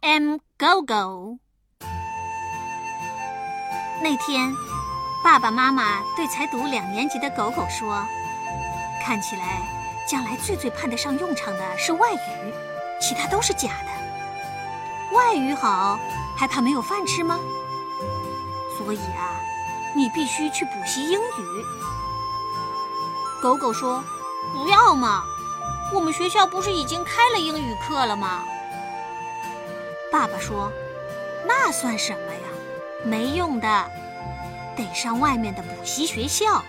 am Gogo。那天，爸爸妈妈对才读两年级的狗狗说：“看起来，将来最最派得上用场的是外语，其他都是假的。外语好，还怕没有饭吃吗？所以啊，你必须去补习英语。”狗狗说：“不要嘛，我们学校不是已经开了英语课了吗？”爸爸说：“那算什么呀？没用的，得上外面的补习学校。”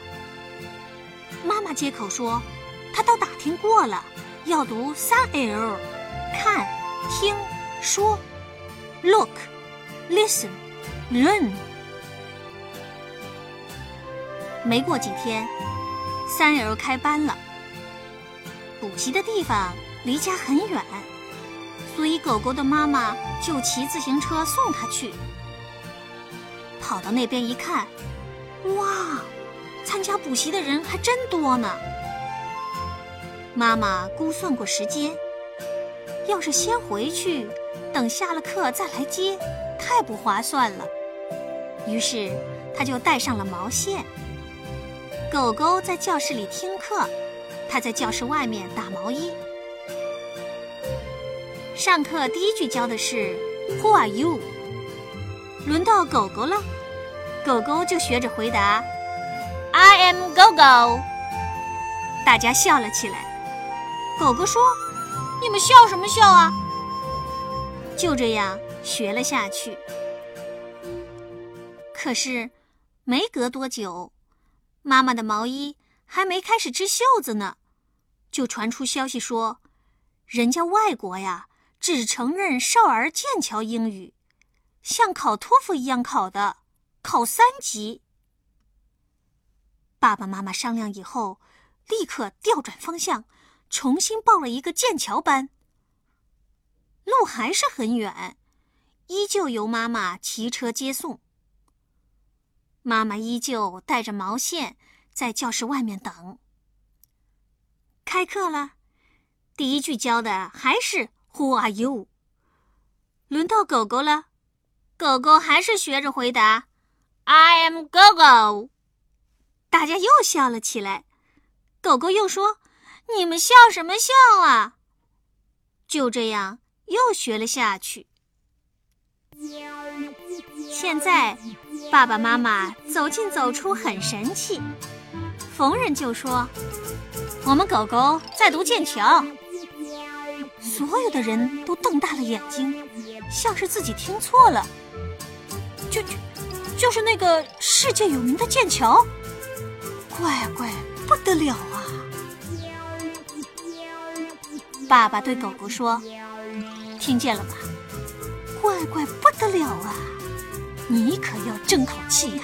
妈妈接口说：“他都打听过了，要读三 L，看、听、说，look、listen、learn。”没过几天，三 L 开班了，补习的地方离家很远。所以，狗狗的妈妈就骑自行车送它去。跑到那边一看，哇，参加补习的人还真多呢。妈妈估算过时间，要是先回去，等下了课再来接，太不划算了。于是，她就带上了毛线。狗狗在教室里听课，它在教室外面打毛衣。上课第一句教的是 “Who are you？” 轮到狗狗了，狗狗就学着回答 “I am Gogo”。大家笑了起来。狗狗说：“你们笑什么笑啊？”就这样学了下去。可是，没隔多久，妈妈的毛衣还没开始织袖子呢，就传出消息说，人家外国呀。只承认少儿剑桥英语，像考托福一样考的，考三级。爸爸妈妈商量以后，立刻调转方向，重新报了一个剑桥班。路还是很远，依旧由妈妈骑车接送。妈妈依旧带着毛线在教室外面等。开课了，第一句教的还是。Who are you？轮到狗狗了，狗狗还是学着回答：“I am Gogo。”大家又笑了起来。狗狗又说：“你们笑什么笑啊？”就这样又学了下去。现在爸爸妈妈走进走出很神气，逢人就说：“我们狗狗在读剑桥。”所有的人都瞪大了眼睛，像是自己听错了。就就就是那个世界有名的剑桥，乖乖不得了啊！爸爸对狗狗说：“听见了吧？乖乖不得了啊！你可要争口气呀！”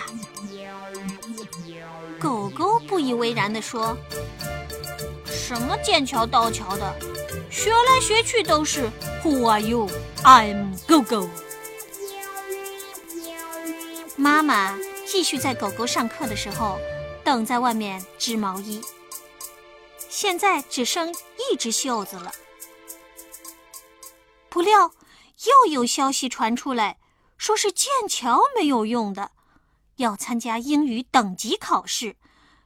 狗狗不以为然地说：“什么剑桥刀桥的？”学来学去都是 Who are you? I'm Gogo。妈妈继续在狗狗上课的时候等在外面织毛衣。现在只剩一只袖子了。不料又有消息传出来，说是剑桥没有用的，要参加英语等级考试，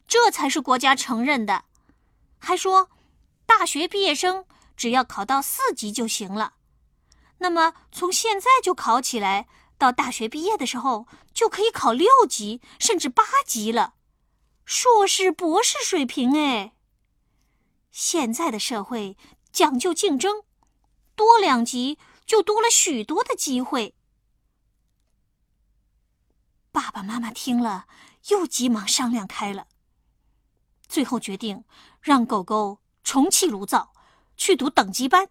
这才是国家承认的。还说大学毕业生。只要考到四级就行了，那么从现在就考起来，到大学毕业的时候就可以考六级甚至八级了，硕士、博士水平哎。现在的社会讲究竞争，多两级就多了许多的机会。爸爸妈妈听了，又急忙商量开了，最后决定让狗狗重启炉灶。去读等级班。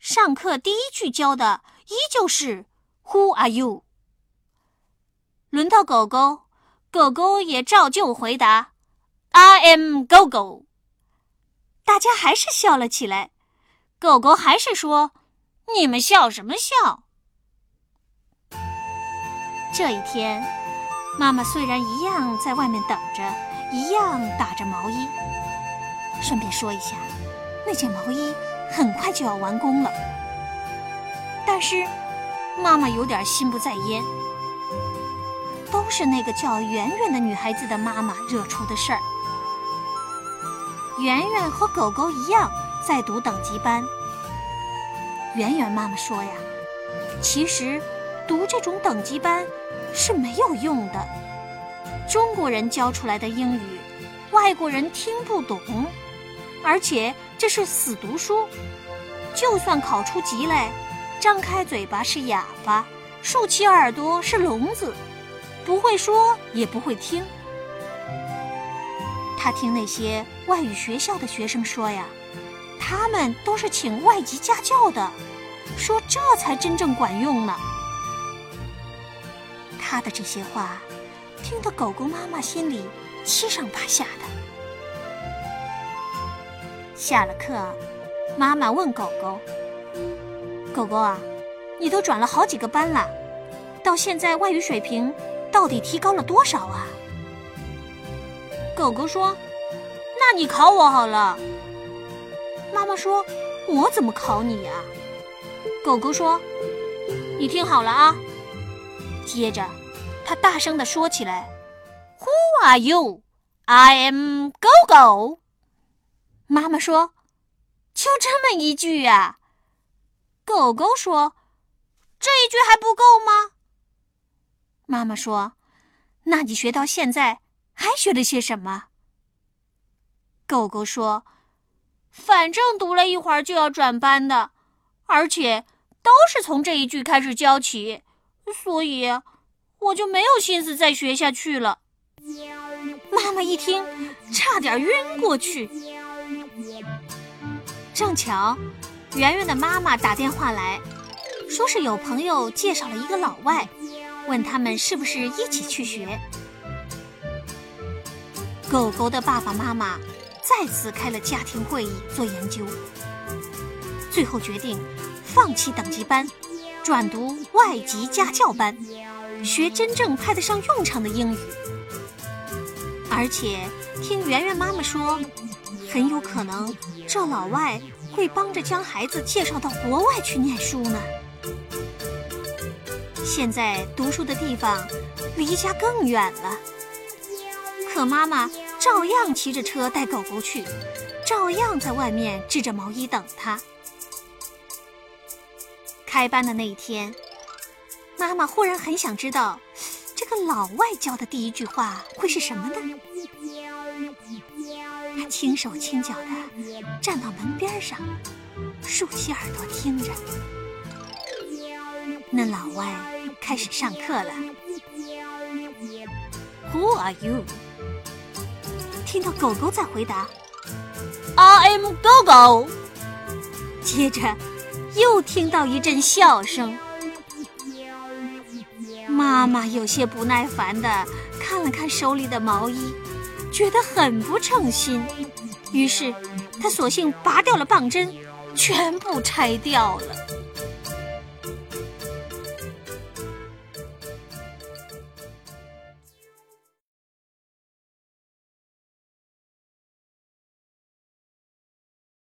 上课第一句教的依旧是 “Who are you？” 轮到狗狗，狗狗也照旧回答 “I am Gogo。”大家还是笑了起来。狗狗还是说：“你们笑什么笑？”这一天，妈妈虽然一样在外面等着，一样打着毛衣。顺便说一下，那件毛衣很快就要完工了。但是，妈妈有点心不在焉，都是那个叫圆圆的女孩子的妈妈惹出的事儿。圆圆和狗狗一样在读等级班。圆圆妈妈说呀，其实读这种等级班是没有用的。中国人教出来的英语，外国人听不懂，而且这是死读书。就算考出级来，张开嘴巴是哑巴，竖起耳朵是聋子，不会说也不会听。他听那些外语学校的学生说呀，他们都是请外籍家教的，说这才真正管用呢。他的这些话，听得狗狗妈妈心里七上八下的。下了课，妈妈问狗狗：“狗狗啊，你都转了好几个班了，到现在外语水平到底提高了多少啊？”狗狗说：“那你考我好了。”妈妈说：“我怎么考你呀？”狗狗说：“你听好了啊。”接着，他大声地说起来：“Who are you? I am Gogo.”。”妈妈说：“就这么一句呀？”狗狗说：“这一句还不够吗？”妈妈说：“那你学到现在。”还学了些什么？狗狗说：“反正读了一会儿就要转班的，而且都是从这一句开始教起，所以我就没有心思再学下去了。”妈妈一听，差点晕过去。正巧，圆圆的妈妈打电话来说是有朋友介绍了一个老外，问他们是不是一起去学。狗狗的爸爸妈妈再次开了家庭会议做研究，最后决定放弃等级班，转读外籍家教班，学真正派得上用场的英语。而且听圆圆妈妈说，很有可能这老外会帮着将孩子介绍到国外去念书呢。现在读书的地方离家更远了。可妈妈照样骑着车带狗狗去，照样在外面织着毛衣等他。开班的那一天，妈妈忽然很想知道，这个老外教的第一句话会是什么呢？轻手轻脚的站到门边上，竖起耳朵听着。那老外开始上课了。Who are you？听到狗狗在回答，“I am 狗狗。”接着又听到一阵笑声。妈妈有些不耐烦的看了看手里的毛衣，觉得很不称心，于是他索性拔掉了棒针，全部拆掉了。